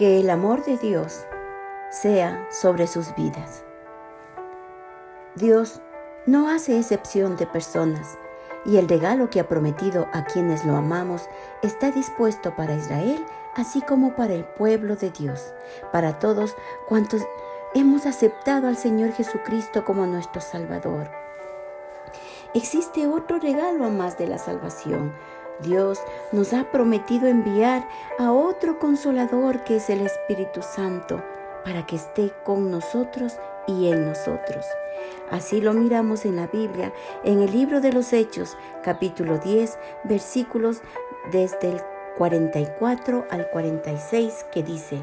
que el amor de Dios sea sobre sus vidas. Dios no hace excepción de personas y el regalo que ha prometido a quienes lo amamos está dispuesto para Israel, así como para el pueblo de Dios, para todos cuantos hemos aceptado al Señor Jesucristo como nuestro Salvador. Existe otro regalo más de la salvación. Dios nos ha prometido enviar a otro consolador que es el Espíritu Santo para que esté con nosotros y en nosotros. Así lo miramos en la Biblia, en el libro de los Hechos, capítulo 10, versículos desde el 44 al 46, que dice,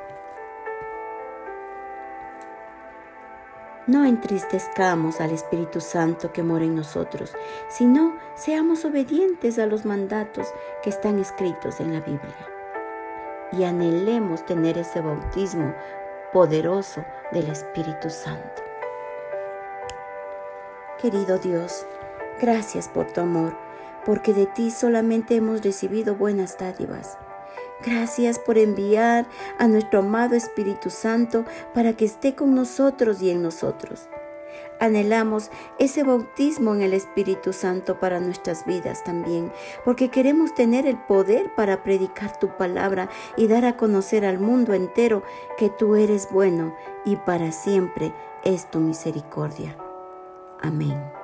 No entristezcamos al Espíritu Santo que mora en nosotros, sino seamos obedientes a los mandatos que están escritos en la Biblia. Y anhelemos tener ese bautismo poderoso del Espíritu Santo. Querido Dios, gracias por tu amor, porque de ti solamente hemos recibido buenas dádivas. Gracias por enviar a nuestro amado Espíritu Santo para que esté con nosotros y en nosotros. Anhelamos ese bautismo en el Espíritu Santo para nuestras vidas también, porque queremos tener el poder para predicar tu palabra y dar a conocer al mundo entero que tú eres bueno y para siempre es tu misericordia. Amén.